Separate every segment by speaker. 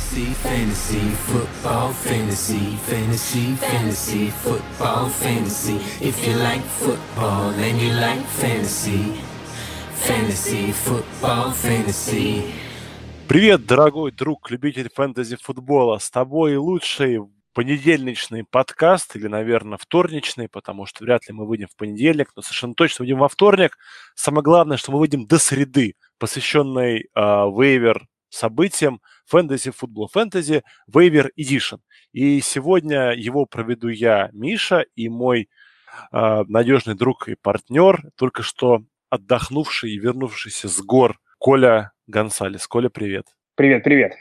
Speaker 1: Fantasy, fantasy, football, fantasy, fantasy, fantasy, football, fantasy. If you like football and you like fantasy, fantasy, football, fantasy.
Speaker 2: Привет, дорогой друг, любитель фэнтези-футбола. С тобой лучший понедельничный подкаст, или, наверное, вторничный, потому что вряд ли мы выйдем в понедельник, но совершенно точно выйдем во вторник. Самое главное, что мы выйдем до среды, посвященной э, вейвер событиям фэнтези, футбол фэнтези, вейвер Edition. И сегодня его проведу я, Миша, и мой э, надежный друг и партнер, только что отдохнувший и вернувшийся с гор Коля Гонсалес. Коля, привет.
Speaker 3: Привет, привет.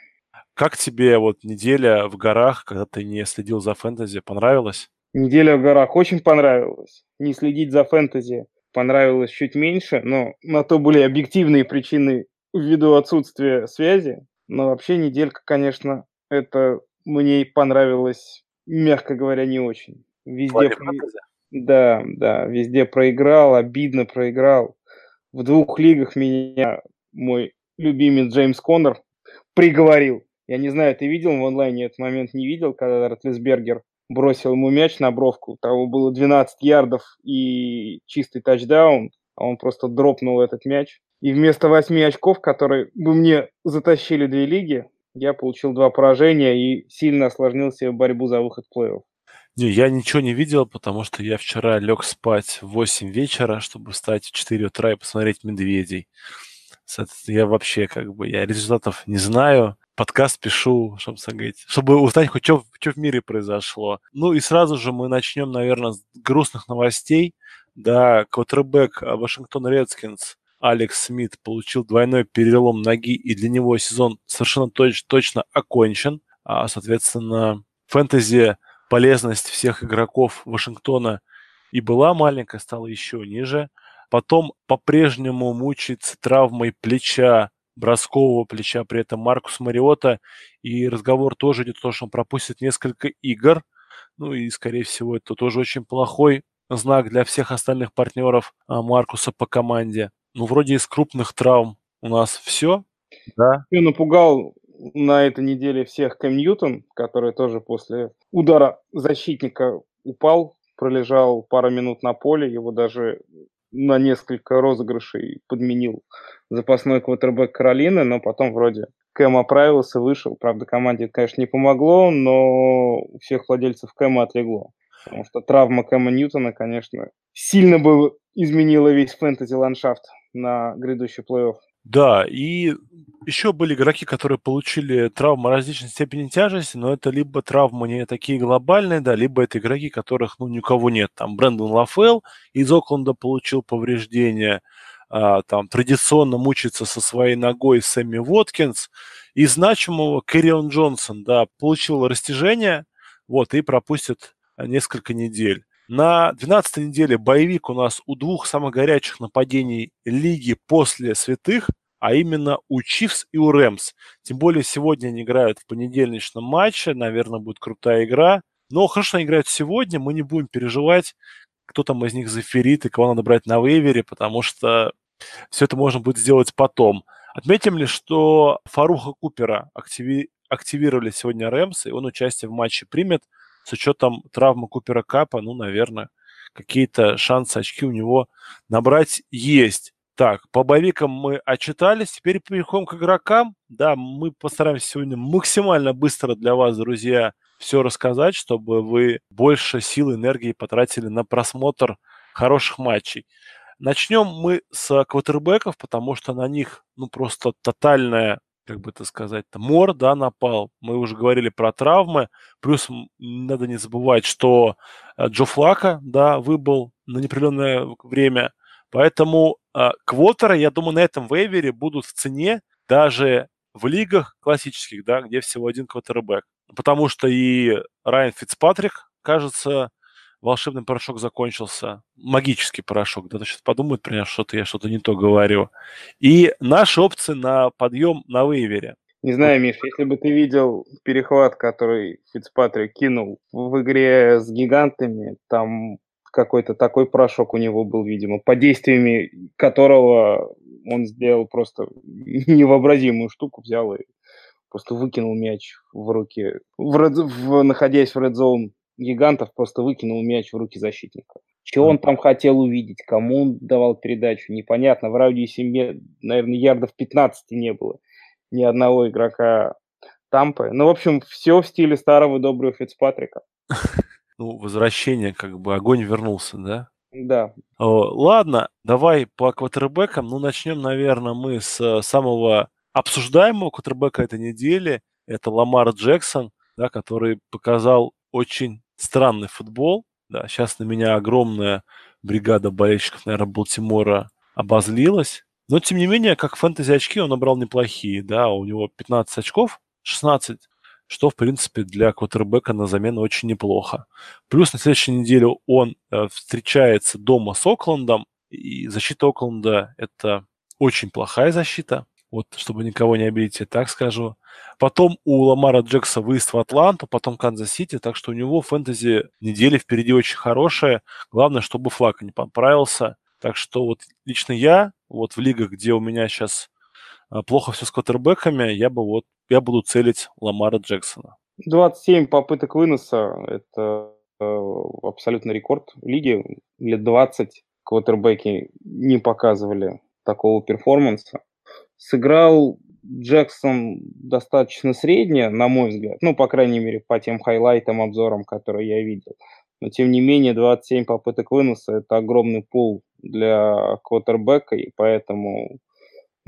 Speaker 2: Как тебе вот неделя в горах, когда ты не следил за фэнтези, понравилось?
Speaker 3: Неделя в горах очень понравилась. Не следить за фэнтези понравилось чуть меньше, но на то были объективные причины ввиду отсутствия связи. Но вообще неделька, конечно, это мне понравилось, мягко говоря, не очень. Везде про... Да, да, везде проиграл, обидно проиграл. В двух лигах меня мой любимый Джеймс Коннор приговорил. Я не знаю, ты видел в онлайне этот момент, не видел, когда Ротлисбергер бросил ему мяч на бровку, того было 12 ярдов и чистый тачдаун, а он просто дропнул этот мяч. И вместо 8 очков, которые бы мне затащили две лиги, я получил два поражения и сильно осложнил себе борьбу за выход в плей-офф.
Speaker 2: Не, я ничего не видел, потому что я вчера лег спать в 8 вечера, чтобы встать в 4 утра и посмотреть «Медведей». Я вообще как бы, я результатов не знаю подкаст пишу, чтобы, сказать, чтобы узнать что, что в мире произошло. Ну и сразу же мы начнем, наверное, с грустных новостей. Да, квотербек Вашингтон Редскинс Алекс Смит получил двойной перелом ноги, и для него сезон совершенно точ- точно окончен. А, соответственно, фэнтези полезность всех игроков Вашингтона и была маленькая, стала еще ниже. Потом по-прежнему мучается травмой плеча броскового плеча, при этом Маркус Мариота, и разговор тоже идет о том, что он пропустит несколько игр, ну и, скорее всего, это тоже очень плохой знак для всех остальных партнеров а, Маркуса по команде. Ну, вроде из крупных травм у нас все,
Speaker 3: да. Я напугал на этой неделе всех Кэм Ньютон, который тоже после удара защитника упал, пролежал пару минут на поле, его даже на несколько розыгрышей подменил запасной квотербек Каролины, но потом вроде Кэм оправился, вышел. Правда, команде это, конечно, не помогло, но у всех владельцев Кэма отлегло. Потому что травма Кэма Ньютона, конечно, сильно бы изменила весь фэнтези-ландшафт на грядущий плей-офф.
Speaker 2: Да, и еще были игроки, которые получили травмы различной степени тяжести, но это либо травмы не такие глобальные, да, либо это игроки, которых, ну, ни у кого нет. Там Брэндон Лафел из Окленда получил повреждения, а, там традиционно мучается со своей ногой Сэмми Воткинс. И значимого Кэрион Джонсон, да, получил растяжение, вот, и пропустит несколько недель. На 12 неделе боевик у нас у двух самых горячих нападений лиги после святых, а именно у Чивс и у Рэмс. Тем более сегодня они играют в понедельничном матче, наверное, будет крутая игра. Но хорошо они играют сегодня, мы не будем переживать, кто там из них заферит и кого надо брать на вейвере, потому что все это можно будет сделать потом. Отметим ли, что Фаруха Купера активи... активировали сегодня Рэмс, и он участие в матче примет – с учетом травмы Купера Капа, ну, наверное, какие-то шансы очки у него набрать есть. Так, по боевикам мы отчитались, теперь переходим к игрокам. Да, мы постараемся сегодня максимально быстро для вас, друзья, все рассказать, чтобы вы больше сил и энергии потратили на просмотр хороших матчей. Начнем мы с квотербеков, потому что на них ну просто тотальная как бы это сказать, мор, да, напал. Мы уже говорили про травмы. Плюс надо не забывать, что э, Джо Флака, да, выбыл на неопределенное время. Поэтому э, квотеры, я думаю, на этом вейвере будут в цене даже в лигах классических, да, где всего один квотербек. Потому что и Райан Фицпатрик, кажется, волшебный порошок закончился, магический порошок, да, сейчас подумают про меня, что-то я что-то не то говорю. И наши опции на подъем на вейвере.
Speaker 3: Не знаю, Миш, если бы ты видел перехват, который Фицпатрик кинул в игре с гигантами, там какой-то такой порошок у него был, видимо, по действиями которого он сделал просто невообразимую штуку, взял и просто выкинул мяч в руки, в, в, находясь в редзоун гигантов, просто выкинул мяч в руки защитника. Чего он там хотел увидеть, кому он давал передачу, непонятно. В радиусе, наверное, ярдов 15 не было ни одного игрока Тампы. Ну, в общем, все в стиле старого доброго Фицпатрика.
Speaker 2: Ну, возвращение, как бы огонь вернулся, да?
Speaker 3: Да.
Speaker 2: Ладно, давай по квотербекам. Ну, начнем, наверное, мы с э, самого обсуждаемого квотербека этой недели. Это Ламар Джексон, да, который показал очень странный футбол. Да, сейчас на меня огромная бригада болельщиков, наверное, Балтимора обозлилась. Но, тем не менее, как фэнтези очки он набрал неплохие, да, у него 15 очков, 16, что, в принципе, для квотербека на замену очень неплохо. Плюс на следующей неделе он э, встречается дома с Оклендом, и защита Окленда – это очень плохая защита. Вот, чтобы никого не обидеть, я так скажу. Потом у Ламара Джексона выезд в Атланту, потом Канзас-Сити, так что у него фэнтези недели впереди очень хорошая. Главное, чтобы флаг не поправился. Так что вот лично я, вот в лигах, где у меня сейчас а, плохо все с квотербеками, я бы вот, я буду целить Ламара Джексона.
Speaker 3: 27 попыток выноса – это э, абсолютно рекорд лиги. Лет 20 квотербеки не показывали такого перформанса. Сыграл Джексон достаточно средне, на мой взгляд. Ну, по крайней мере, по тем хайлайтам, обзорам, которые я видел. Но, тем не менее, 27 попыток выноса – это огромный пул для квотербека, и поэтому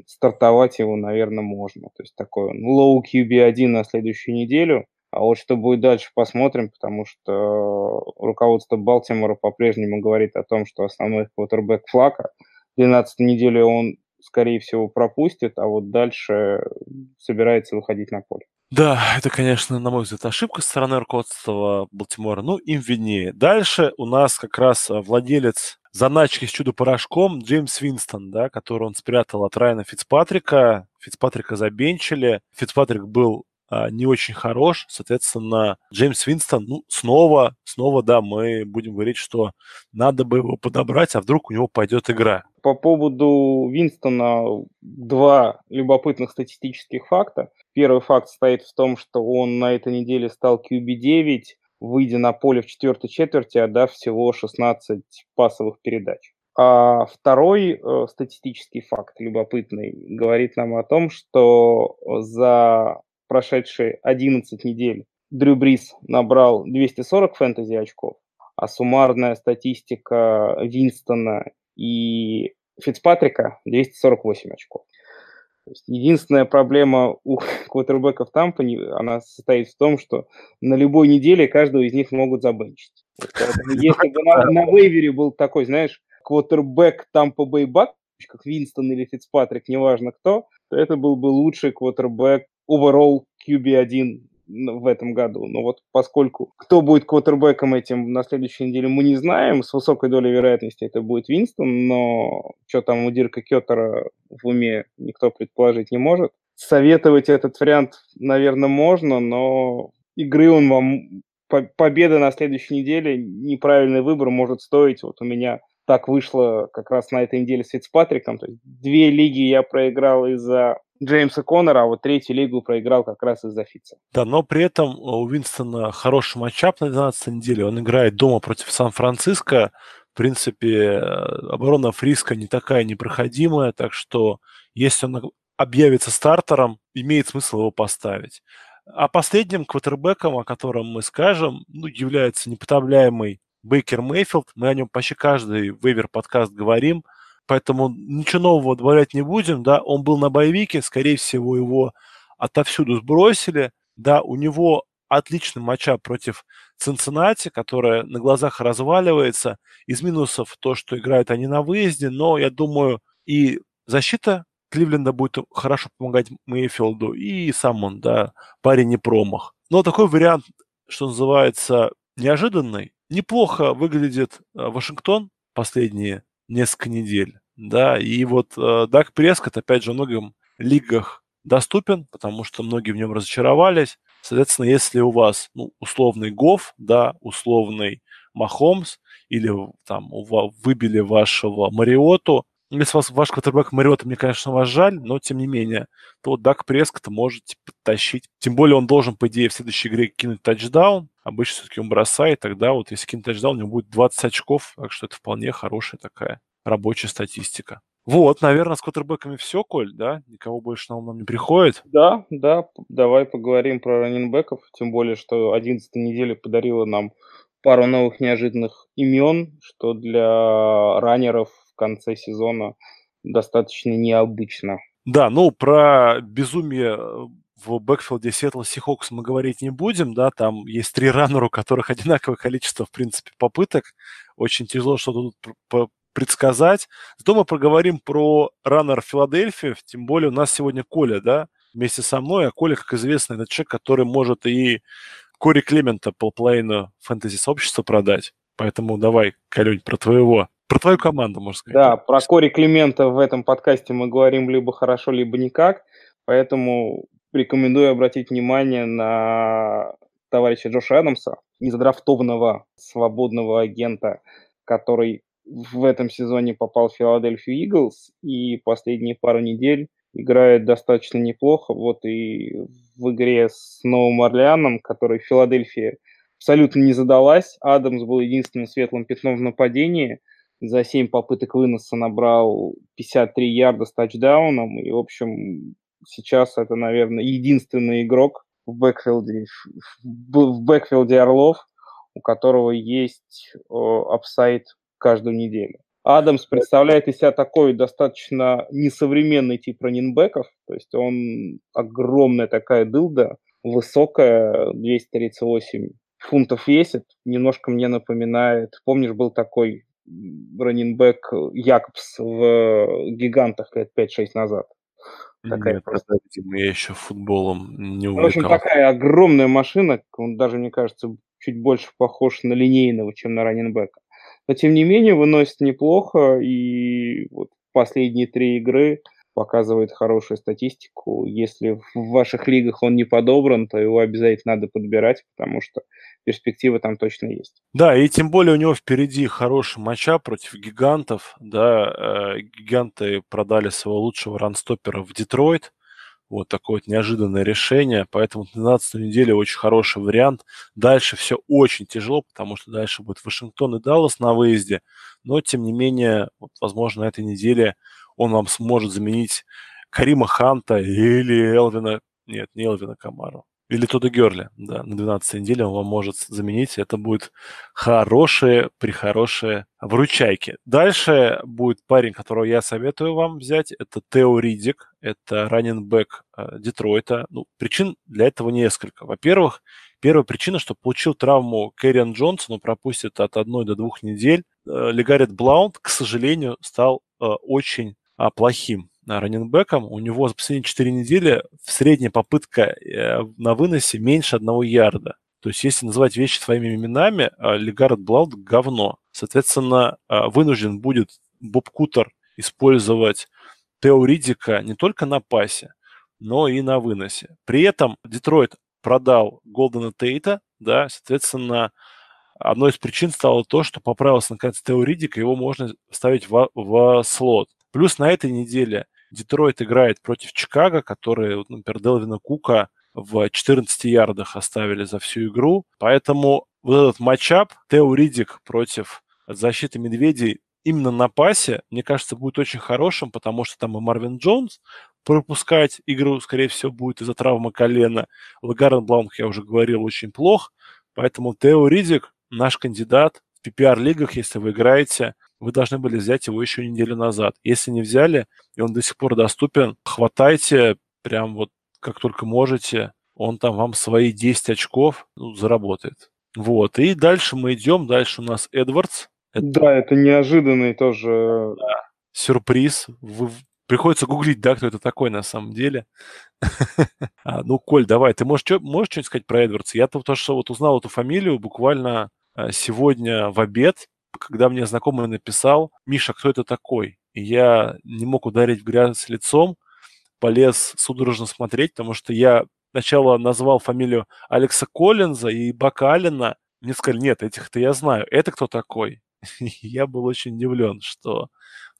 Speaker 3: стартовать его, наверное, можно. То есть такой low QB1 на следующую неделю. А вот что будет дальше, посмотрим, потому что руководство Балтимора по-прежнему говорит о том, что основной квотербек Флака. 12 неделю он, скорее всего, пропустит, а вот дальше собирается выходить на поле.
Speaker 2: Да, это, конечно, на мой взгляд, ошибка со стороны руководства Балтимора. Ну, им виднее. Дальше у нас как раз владелец заначки с чудо-порошком Джеймс Винстон, да, который он спрятал от Райана Фицпатрика. Фицпатрика забенчили. Фицпатрик был а, не очень хорош, соответственно, Джеймс Винстон, ну, снова, снова, да, мы будем говорить, что надо бы его подобрать, а вдруг у него пойдет игра.
Speaker 3: По поводу Винстона два любопытных статистических факта. Первый факт состоит в том, что он на этой неделе стал QB9, выйдя на поле в четвертой четверти, отдав всего 16 пасовых передач. А второй э, статистический факт любопытный говорит нам о том, что за прошедшие 11 недель Дрю Брис набрал 240 фэнтези очков, а суммарная статистика Винстона и Фицпатрика 248 очков. Единственная проблема у квотербеков Тампа, она состоит в том, что на любой неделе каждого из них могут забенчить. если бы на, на вейвере был такой, знаешь, квотербек Тампа Бэй Бак, как Винстон или Фицпатрик, неважно кто, то это был бы лучший квотербек overall QB1 в этом году. Но вот поскольку кто будет квотербеком этим на следующей неделе, мы не знаем. С высокой долей вероятности это будет Винстон, но что там у Дирка Кеттера в уме никто предположить не может. Советовать этот вариант, наверное, можно, но игры он вам... Победа на следующей неделе, неправильный выбор может стоить. Вот у меня так вышло как раз на этой неделе с Фицпатриком. То есть две лиги я проиграл из-за Джеймса Коннора, а вот третью лигу проиграл как раз из-за Фица.
Speaker 2: Да, но при этом у Винстона хороший матчап на 12 неделе. Он играет дома против Сан-Франциско. В принципе, оборона Фриска не такая непроходимая, так что если он объявится стартером, имеет смысл его поставить. А последним квотербеком, о котором мы скажем, ну, является непотопляемый Бейкер Мейфилд. Мы о нем почти каждый вейвер подкаст говорим – поэтому ничего нового добавлять не будем, да, он был на боевике, скорее всего, его отовсюду сбросили, да, у него отличный матча против Цинциннати, которая на глазах разваливается. Из минусов то, что играют они на выезде, но я думаю, и защита Кливленда будет хорошо помогать Мейфилду, и сам он, да, парень не промах. Но такой вариант, что называется, неожиданный. Неплохо выглядит э, Вашингтон последние несколько недель да, и вот э, Даг Прескотт, опять же, в многих лигах доступен, потому что многие в нем разочаровались. Соответственно, если у вас ну, условный Гоф, да, условный Махомс, или там выбили вашего Мариоту, Если вас, ваш квотербек Мариота, мне, конечно, вас жаль, но тем не менее, то Дак Прескотта можете подтащить. Тем более он должен, по идее, в следующей игре кинуть тачдаун. Обычно все-таки он бросает, тогда вот если кинуть тачдаун, у него будет 20 очков, так что это вполне хорошая такая рабочая статистика. Вот, наверное, с квотербеками все, Коль, да? Никого больше на ум нам не приходит.
Speaker 3: Да, да, давай поговорим про раненбеков, тем более, что 11 неделя подарила нам пару новых неожиданных имен, что для раннеров в конце сезона достаточно необычно.
Speaker 2: Да, ну про безумие э, в бэкфилде Сиэтл Сихокс мы говорить не будем, да, там есть три раннера, у которых одинаковое количество, в принципе, попыток. Очень тяжело что-то тут предсказать. Зато мы проговорим про раннер Филадельфии, тем более у нас сегодня Коля, да, вместе со мной, а Коля, как известно, это человек, который может и Кори Клемента полплейну фэнтези-сообщества продать. Поэтому давай, Колень, про твоего про твою команду, можно сказать.
Speaker 3: Да, про Кори Климента в этом подкасте мы говорим либо хорошо, либо никак. Поэтому рекомендую обратить внимание на товарища Джоша Адамса, незадрафтованного свободного агента, который в этом сезоне попал в Филадельфию Иглс и последние пару недель играет достаточно неплохо. Вот и в игре с Новым Орлеаном, который в Филадельфии абсолютно не задалась. Адамс был единственным светлым пятном в нападении. За 7 попыток выноса набрал 53 ярда с тачдауном. И, в общем, сейчас это, наверное, единственный игрок в бэкфилде, в бэкфилде Орлов, у которого есть upside каждую неделю. Адамс представляет из себя такой достаточно несовременный тип раннинбеков, то есть он огромная такая дылда, высокая, 238 фунтов весит, немножко мне напоминает, помнишь, был такой раненбек Якобс в «Гигантах» лет 5-6 назад?
Speaker 2: Такая Нет, просто... я еще футболом не увлекался.
Speaker 3: В общем, такая огромная машина, он даже, мне кажется, чуть больше похож на линейного, чем на раненбека но тем не менее выносит неплохо, и вот последние три игры показывает хорошую статистику. Если в ваших лигах он не подобран, то его обязательно надо подбирать, потому что перспективы там точно есть.
Speaker 2: Да, и тем более у него впереди хороший матча против гигантов. Да, э, гиганты продали своего лучшего ранстопера в Детройт. Вот такое вот неожиданное решение. Поэтому 12 неделя очень хороший вариант. Дальше все очень тяжело, потому что дальше будет Вашингтон и Даллас на выезде. Но, тем не менее, вот, возможно, на этой неделе он вам сможет заменить Карима Ханта или Элвина... Нет, не Элвина Камару. Или Тодда Герли, да, на 12 неделе он вам может заменить. Это будет хорошие, прихорошие вручайки. Дальше будет парень, которого я советую вам взять. Это Тео Ридик, это раненбэк Детройта. Ну, причин для этого несколько. Во-первых, первая причина, что получил травму Кэриан Джонсон, он пропустит от одной до двух недель. Э, Легарет Блаунд, к сожалению, стал э, очень а, плохим раненбеком. У него за последние 4 недели средняя попытка э, на выносе меньше одного ярда. То есть, если называть вещи своими именами, э, Легард Блауд – говно. Соответственно, э, вынужден будет Боб Кутер использовать Тео Ридика не только на пасе, но и на выносе. При этом Детройт продал Голдена Тейта, да, соответственно, одной из причин стало то, что поправился наконец Тео Ридик, его можно ставить в, в слот. Плюс на этой неделе Детройт играет против Чикаго, которые, например, Делвина Кука в 14 ярдах оставили за всю игру. Поэтому вот этот matchup Тео Ридик против защиты Медведей именно на пасе, мне кажется, будет очень хорошим, потому что там и Марвин Джонс пропускать игру, скорее всего, будет из-за травмы колена. Легаррет Блаунт, я уже говорил, очень плох. Поэтому Тео Ридик наш кандидат в PPR-лигах, если вы играете, вы должны были взять его еще неделю назад. Если не взяли, и он до сих пор доступен, хватайте прям вот как только можете. Он там вам свои 10 очков ну, заработает. Вот. И дальше мы идем. Дальше у нас Эдвардс.
Speaker 3: Это... Да, это неожиданный тоже...
Speaker 2: Да. Сюрприз. Вы... Приходится гуглить, да, кто это такой на самом деле. а, ну, Коль, давай, ты можешь, можешь что-нибудь сказать про Эдвардса? Я то, что вот узнал эту фамилию буквально а, сегодня в обед, когда мне знакомый написал, Миша, кто это такой? И я не мог ударить в грязь лицом, полез судорожно смотреть, потому что я сначала назвал фамилию Алекса Коллинза и Бака Аллена. Мне сказали, нет, этих-то я знаю. Это кто такой? я был очень удивлен, что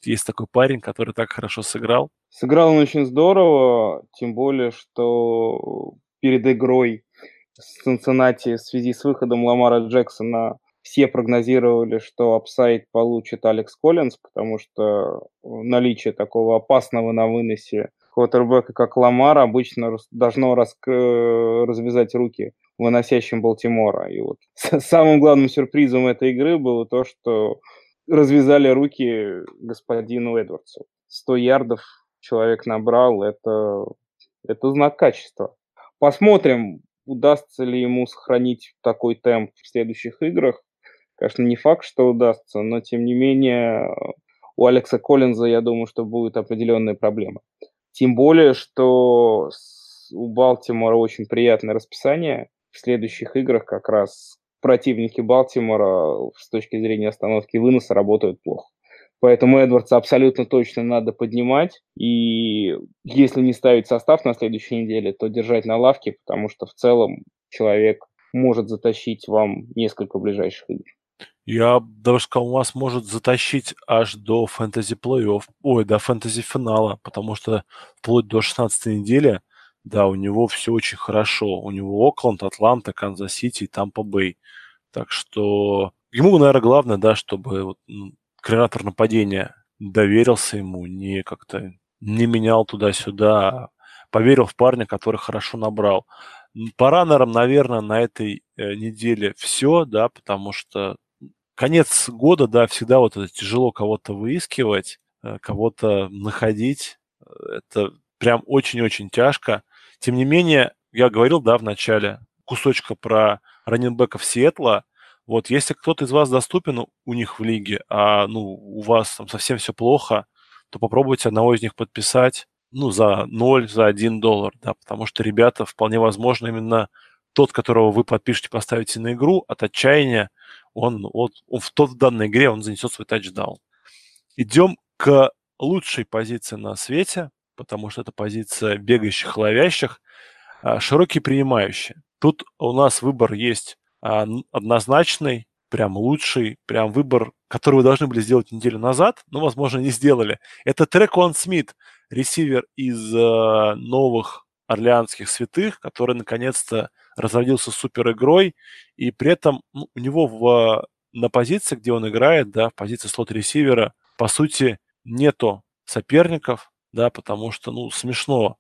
Speaker 2: есть такой парень, который так хорошо сыграл.
Speaker 3: Сыграл он очень здорово, тем более, что перед игрой с Цинциннати в связи с выходом Ламара Джексона все прогнозировали, что апсайд получит Алекс Коллинз, потому что наличие такого опасного на выносе квотербека, как Ламар, обычно должно раск... развязать руки выносящим Балтимора. И вот самым главным сюрпризом этой игры было то, что развязали руки господину Эдвардсу. 100 ярдов человек набрал, это, это знак качества. Посмотрим, удастся ли ему сохранить такой темп в следующих играх. Конечно, не факт, что удастся, но тем не менее у Алекса Коллинза, я думаю, что будут определенные проблемы. Тем более, что у Балтимора очень приятное расписание. В следующих играх как раз противники Балтимора с точки зрения остановки выноса работают плохо. Поэтому Эдвардса абсолютно точно надо поднимать. И если не ставить состав на следующей неделе, то держать на лавке, потому что в целом человек может затащить вам несколько ближайших игр.
Speaker 2: Я даже сказал, вас может затащить аж до фэнтези плей-офф, ой, до фэнтези финала, потому что вплоть до 16 недели, да, у него все очень хорошо. У него Окленд, Атланта, Канзас-Сити и Тампа-Бэй. Так что ему, наверное, главное, да, чтобы вот, координатор нападения доверился ему, не как-то не менял туда-сюда, а поверил в парня, который хорошо набрал. По раннерам, наверное, на этой э, неделе все, да, потому что конец года, да, всегда вот это тяжело кого-то выискивать, э, кого-то находить. Это прям очень-очень тяжко. Тем не менее, я говорил, да, в начале кусочка про раненбеков Сиэтла. Вот, если кто-то из вас доступен у них в лиге, а, ну, у вас там совсем все плохо, то попробуйте одного из них подписать, ну, за 0, за 1 доллар, да, потому что ребята, вполне возможно, именно тот, которого вы подпишете, поставите на игру, от отчаяния он, вот, он в тот в данной игре он занесет свой тачдаун. Идем к лучшей позиции на свете, потому что это позиция бегающих, ловящих, а, широкие принимающие. Тут у нас выбор есть а, однозначный, прям лучший, прям выбор, который вы должны были сделать неделю назад, но, возможно, не сделали. Это трек One Смит, ресивер из э, новых орлеанских святых, который наконец-то разродился супер игрой, и при этом ну, у него в, на позиции, где он играет, да, в позиции слот-ресивера, по сути, нету соперников, да, потому что, ну, смешно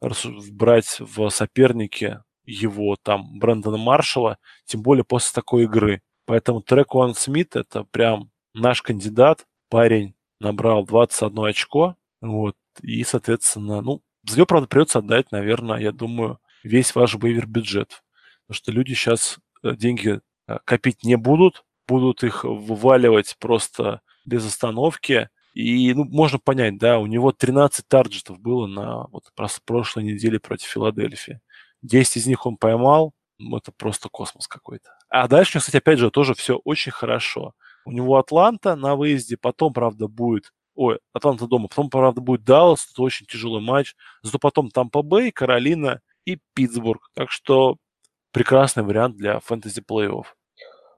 Speaker 2: брать в сопернике его там Брэндона Маршалла, тем более после такой игры. Поэтому трек Уан Смит это прям наш кандидат. Парень набрал 21 очко, вот, и, соответственно, ну, него, правда, придется отдать, наверное, я думаю, весь ваш вейвер-бюджет. Потому что люди сейчас э, деньги э, копить не будут, будут их вываливать просто без остановки. И ну, можно понять, да, у него 13 тарджетов было на вот, прошлой неделе против Филадельфии. 10 из них он поймал, ну, это просто космос какой-то. А дальше, кстати, опять же, тоже все очень хорошо. У него Атланта на выезде, потом, правда, будет ой, Атланта дома, потом, правда, будет Даллас, это очень тяжелый матч, зато потом Тампа Бэй, Каролина и Питтсбург. Так что прекрасный вариант для фэнтези плей-офф.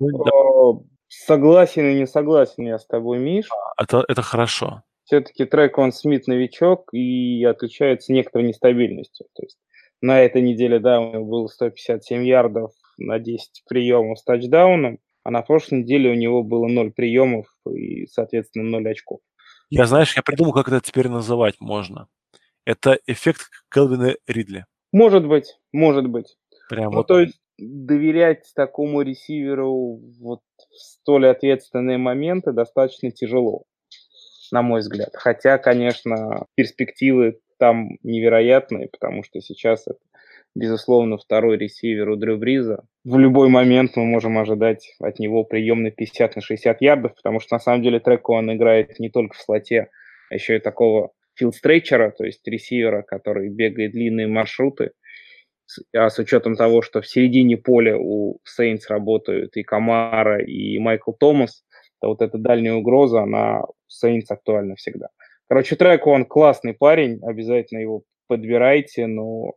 Speaker 3: Ну, согласен и не согласен я с тобой, Миш.
Speaker 2: А, это, это хорошо.
Speaker 3: Все-таки трек он Смит новичок и отличается некоторой нестабильностью. То есть на этой неделе, да, у него было 157 ярдов на 10 приемов с тачдауном, а на прошлой неделе у него было 0 приемов и, соответственно, 0 очков.
Speaker 2: Я, знаешь, я придумал, как это теперь называть можно. Это эффект Келвина Ридли.
Speaker 3: Может быть, может быть.
Speaker 2: Прям
Speaker 3: ну,
Speaker 2: вот.
Speaker 3: то есть доверять такому ресиверу вот в столь ответственные моменты достаточно тяжело, на мой взгляд. Хотя, конечно, перспективы там невероятные, потому что сейчас это безусловно, второй ресивер у Дрю Бриза. В любой момент мы можем ожидать от него прием на 50 на 60 ярдов, потому что на самом деле треку он играет не только в слоте, а еще и такого филдстрейчера, то есть ресивера, который бегает длинные маршруты. А с учетом того, что в середине поля у Сейнс работают и Камара, и Майкл Томас, то вот эта дальняя угроза, она у Сейнс актуальна всегда. Короче, трек он классный парень, обязательно его подбирайте, но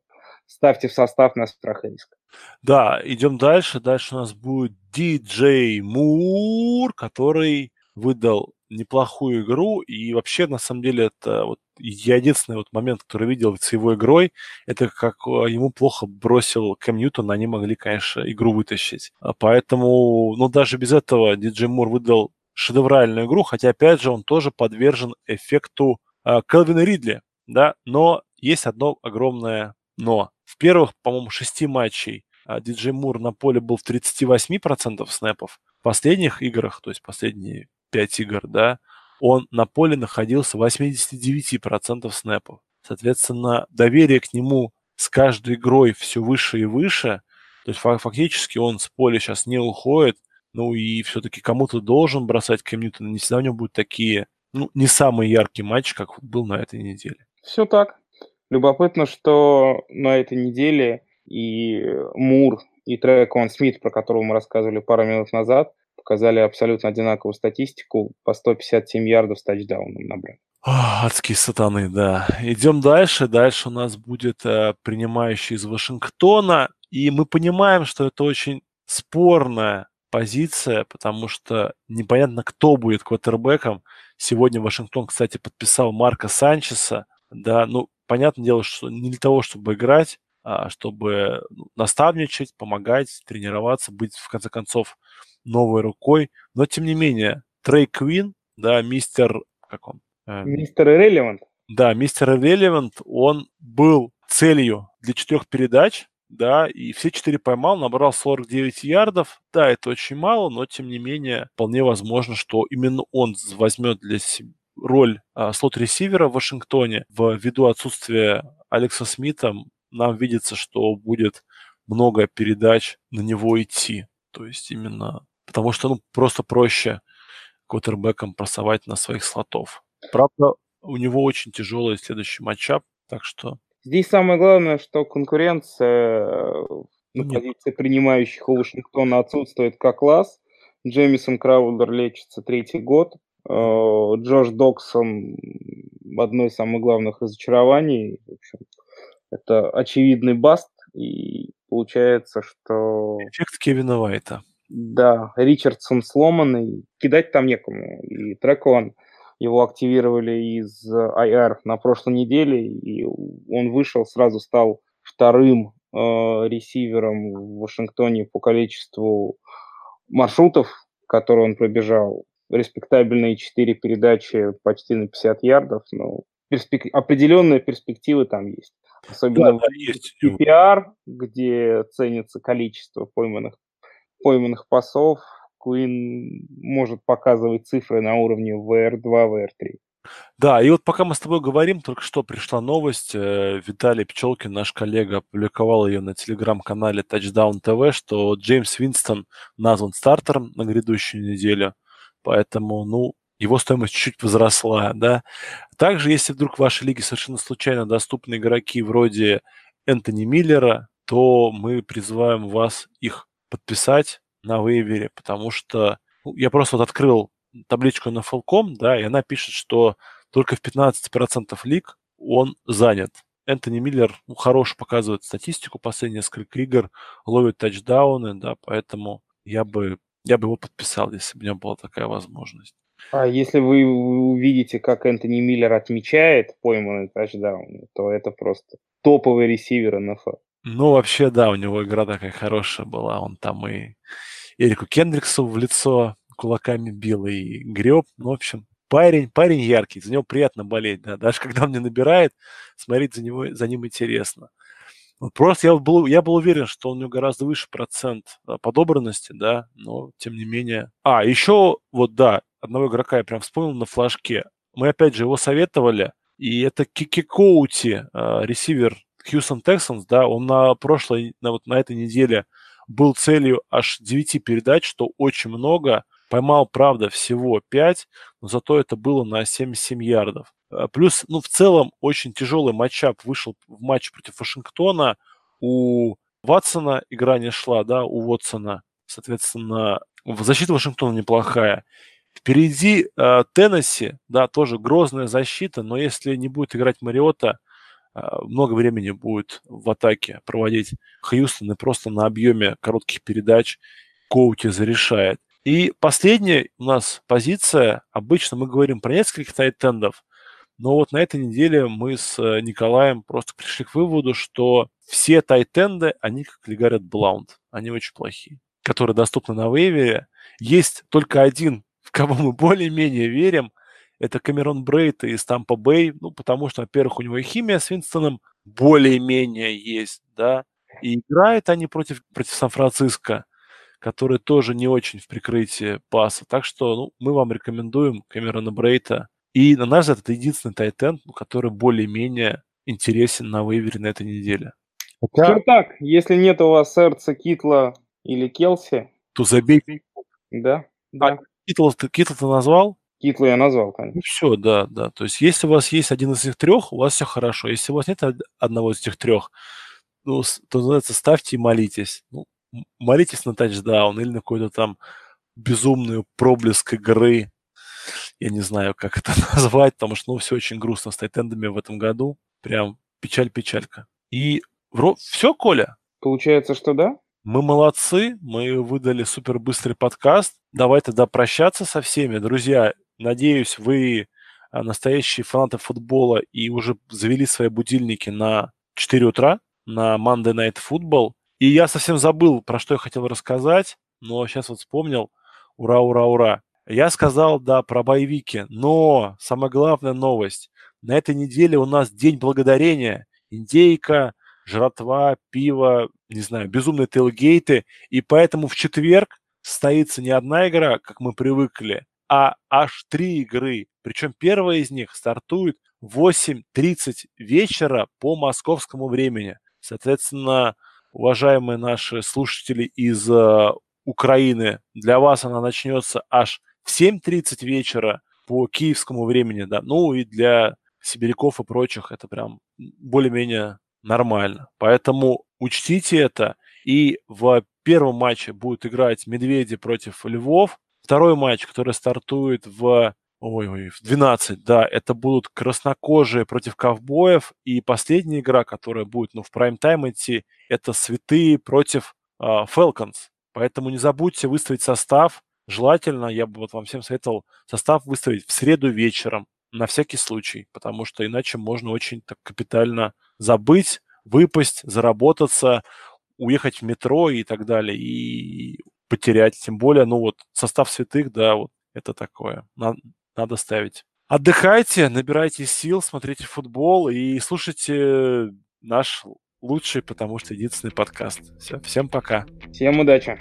Speaker 3: ставьте в состав на страх и риск.
Speaker 2: Да, идем дальше. Дальше у нас будет DJ Мур, который выдал неплохую игру, и вообще, на самом деле, это вот единственный вот момент, который видел с его игрой, это как э, ему плохо бросил Кэм Ньютон, они могли, конечно, игру вытащить. А поэтому, ну, даже без этого Диджей Мур выдал шедевральную игру, хотя, опять же, он тоже подвержен эффекту э, Келвина Ридли, да, но есть одно огромное но. В первых, по-моему, шести матчей Диджей Мур на поле был в 38% снэпов, в последних играх, то есть последние 5 игр, да, он на поле находился 89% снэпов. Соответственно, доверие к нему с каждой игрой все выше и выше. То есть фактически он с поля сейчас не уходит. Ну и все-таки кому-то должен бросать Кэм Ньютона. Не всегда у него будут такие, ну, не самый яркий матч, как был на этой неделе.
Speaker 3: Все так. Любопытно, что на этой неделе и Мур, и Трек Ван Смит, про которого мы рассказывали пару минут назад, показали абсолютно одинаковую статистику, по 157 ярдов с тачдауном набрали.
Speaker 2: О, адские сатаны, да. Идем дальше. Дальше у нас будет э, принимающий из Вашингтона. И мы понимаем, что это очень спорная позиция, потому что непонятно, кто будет квотербеком. Сегодня Вашингтон, кстати, подписал Марка Санчеса. Да, ну, понятное дело, что не для того, чтобы играть, а чтобы ну, наставничать, помогать, тренироваться, быть, в конце концов, новой рукой. Но, тем не менее, Трей Квин, да, мистер... Как он?
Speaker 3: Эм, мистер Релевант.
Speaker 2: Да, мистер Релевант, он был целью для четырех передач, да, и все четыре поймал, набрал 49 ярдов. Да, это очень мало, но тем не менее вполне возможно, что именно он возьмет для себя роль а, слот-ресивера в Вашингтоне. Ввиду отсутствия Алекса Смита нам видится, что будет много передач на него идти. То есть именно потому что ну, просто проще квотербеком просовать на своих слотов. Правда, у него очень тяжелый следующий матчап, так что...
Speaker 3: Здесь самое главное, что конкуренция э, на Нет. позиции принимающих у Вашингтона отсутствует как класс. Джеймисон Краудер лечится третий год. Э, Джош Доксон одно из самых главных разочарований. В общем, это очевидный баст, и получается, что...
Speaker 2: Эффект Кевина Вайта.
Speaker 3: Да, Ричардсон сломанный, кидать там некому. И Трекон его активировали из IR на прошлой неделе, и он вышел, сразу стал вторым э, ресивером в Вашингтоне по количеству маршрутов, которые он пробежал. Респектабельные четыре передачи почти на 50 ярдов, но перспек... определенные перспективы там есть. Особенно да, в есть. PPR, где ценится количество пойманных пойманных пасов Queen может показывать цифры на уровне VR2, VR3.
Speaker 2: Да, и вот пока мы с тобой говорим, только что пришла новость. Э, Виталий Пчелкин, наш коллега, опубликовал ее на телеграм-канале Touchdown TV, что Джеймс Винстон назван стартером на грядущую неделю. Поэтому, ну, его стоимость чуть возросла, да. Также, если вдруг в вашей лиге совершенно случайно доступны игроки вроде Энтони Миллера, то мы призываем вас их подписать на вейвере, потому что ну, я просто вот открыл табличку на Falcom, да, и она пишет, что только в 15% лиг он занят. Энтони Миллер ну, хорошо показывает статистику последние несколько игр, ловит тачдауны, да, поэтому я бы, я бы его подписал, если бы у меня была такая возможность.
Speaker 3: А если вы увидите, как Энтони Миллер отмечает пойманный тачдаун, то это просто топовый ресивер НФЛ.
Speaker 2: Ну, вообще, да, у него игра такая хорошая была. Он там и Эрику Кендриксу в лицо кулаками бил и греб. Ну, в общем, парень, парень яркий, за него приятно болеть, да. Даже когда он не набирает, смотреть за, него, за ним интересно. Вот просто я был, я был уверен, что у него гораздо выше процент подобранности, да, но тем не менее. А, еще, вот да, одного игрока я прям вспомнил на флажке. Мы опять же его советовали, и это Кики Коути, э, ресивер Хьюстон Texans, да, он на прошлой, на, вот на этой неделе был целью аж 9 передач, что очень много. Поймал, правда, всего 5, но зато это было на 77 ярдов. Э, плюс, ну, в целом, очень тяжелый матчап вышел в матч против Вашингтона. У Ватсона игра не шла, да, у Вотсона. Соответственно, защита Вашингтона неплохая. Впереди э, Теннесси, да, тоже грозная защита, но если не будет играть Мариота, много времени будет в атаке проводить Хьюстон и просто на объеме коротких передач Коути зарешает. И последняя у нас позиция. Обычно мы говорим про нескольких тайтендов, но вот на этой неделе мы с э, Николаем просто пришли к выводу, что все тайтенды, они, как говорят, блаунд. Они очень плохие. Которые доступны на вейвере. Есть только один, в кого мы более-менее верим. Это Камерон Брейт из Тампа Бэй. Ну, потому что, во-первых, у него и химия с Винстоном более-менее есть, да. И играют они против, против Сан-Франциско, который тоже не очень в прикрытии паса. Так что ну, мы вам рекомендуем Камерона Брейта и, на наш взгляд, это единственный тайтенд, который более-менее интересен на вейвере на этой неделе.
Speaker 3: Хотя... Все так, если нет у вас сердца Китла или Келси,
Speaker 2: то забей.
Speaker 3: Да, да.
Speaker 2: А, Китл, Китл ты назвал?
Speaker 3: Китла я назвал, конечно.
Speaker 2: Ну, все, да, да. То есть, если у вас есть один из этих трех, у вас все хорошо. Если у вас нет одного из этих трех, ну, то, называется, ставьте и молитесь. Ну, молитесь на тачдаун или на какой-то там безумную проблеск игры, я не знаю, как это назвать, потому что, ну, все очень грустно с тайтендами в этом году. Прям печаль-печалька. И вро... все, Коля?
Speaker 3: Получается, что да?
Speaker 2: Мы молодцы, мы выдали супер быстрый подкаст. Давай тогда прощаться со всеми. Друзья, надеюсь, вы а, настоящие фанаты футбола и уже завели свои будильники на 4 утра на Monday Night Football. И я совсем забыл, про что я хотел рассказать, но сейчас вот вспомнил. Ура, ура, ура. Я сказал, да, про боевики, но самая главная новость. На этой неделе у нас День Благодарения. Индейка, жратва, пиво, не знаю, безумные тейлгейты. И поэтому в четверг состоится не одна игра, как мы привыкли, а аж три игры. Причем первая из них стартует в 8.30 вечера по московскому времени. Соответственно, уважаемые наши слушатели из э, Украины, для вас она начнется аж в 7.30 вечера по киевскому времени, да, ну и для сибиряков и прочих это прям более-менее нормально. Поэтому учтите это. И в первом матче будут играть Медведи против Львов. Второй матч, который стартует в Ой, ой, в 12, да, это будут краснокожие против ковбоев. И последняя игра, которая будет, ну, в прайм-тайм идти, это святые против э. Поэтому не забудьте выставить состав. Желательно, я бы вот вам всем советовал состав выставить в среду вечером, на всякий случай, потому что иначе можно очень так капитально забыть, выпасть, заработаться, уехать в метро и так далее, и потерять. Тем более, ну вот, состав святых, да, вот это такое. Надо, надо ставить. Отдыхайте, набирайте сил, смотрите футбол и слушайте наш лучший, потому что единственный подкаст. Все, всем пока.
Speaker 3: Всем удачи.